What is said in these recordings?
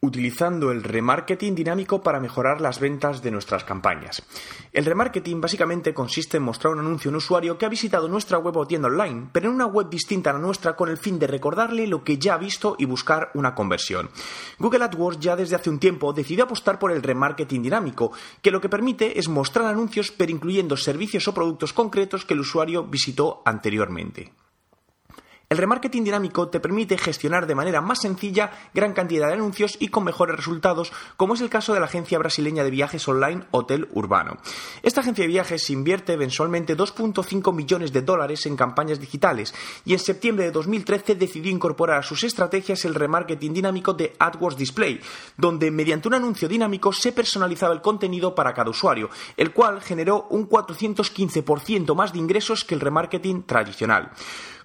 Utilizando el remarketing dinámico para mejorar las ventas de nuestras campañas. El remarketing básicamente consiste en mostrar un anuncio a un usuario que ha visitado nuestra web o tienda online, pero en una web distinta a la nuestra con el fin de recordarle lo que ya ha visto y buscar una conversión. Google AdWords ya desde hace un tiempo decidió apostar por el remarketing dinámico, que lo que permite es mostrar anuncios pero incluyendo servicios o productos concretos que el usuario visitó anteriormente. El remarketing dinámico te permite gestionar de manera más sencilla gran cantidad de anuncios y con mejores resultados, como es el caso de la agencia brasileña de viajes online Hotel Urbano. Esta agencia de viajes invierte mensualmente 2.5 millones de dólares en campañas digitales y en septiembre de 2013 decidió incorporar a sus estrategias el remarketing dinámico de AdWords Display, donde mediante un anuncio dinámico se personalizaba el contenido para cada usuario, el cual generó un 415% más de ingresos que el remarketing tradicional.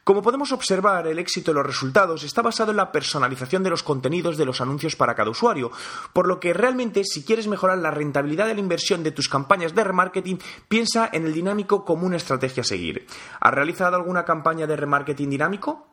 Como podemos observar, el éxito de los resultados está basado en la personalización de los contenidos de los anuncios para cada usuario, por lo que realmente si quieres mejorar la rentabilidad de la inversión de tus campañas de remarketing, piensa en el dinámico como una estrategia a seguir. ¿Has realizado alguna campaña de remarketing dinámico?